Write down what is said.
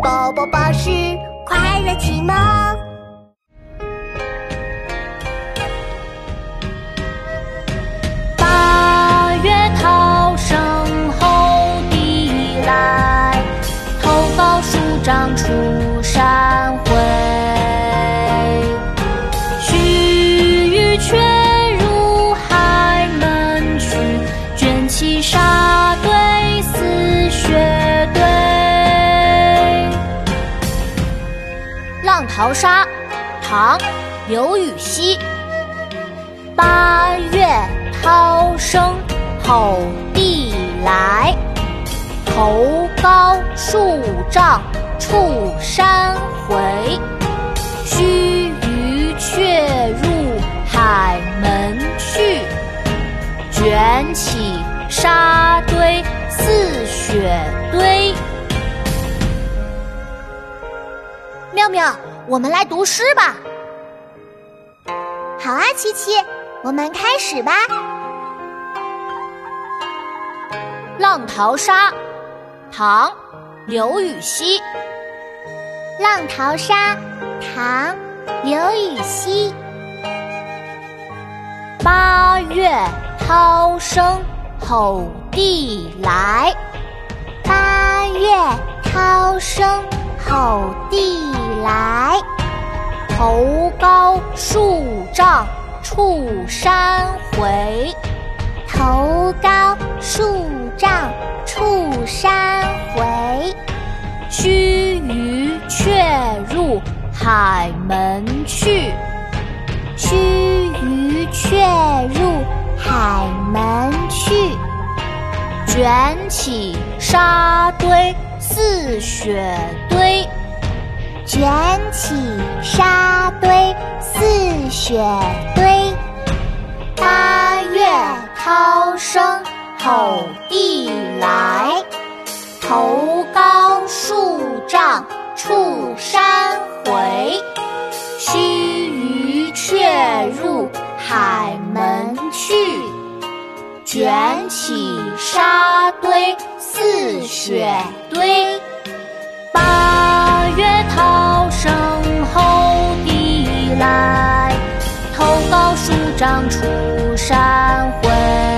宝宝巴士快乐启蒙。八月涛声吼地来，头高数丈出山回。须臾却入海门去，卷起沙浪淘沙》唐·刘禹锡。八月涛声吼地来，头高数丈触山回。须臾却入海门去，卷起沙堆似雪堆。妙妙，我们来读诗吧。好啊，琪琪，我们开始吧。《浪淘沙》唐·刘禹锡。《浪淘沙》唐·刘禹锡。八月涛声吼地来，八月涛声吼地来。头高数丈触山回，头高数丈触山回。须臾却入海门去，须臾却入海门去。卷起沙堆似雪堆。卷起沙堆似雪堆，八月涛声吼地来，头高数丈触山卷起沙堆似雪堆。八月涛声吼地来，头高数丈出山回。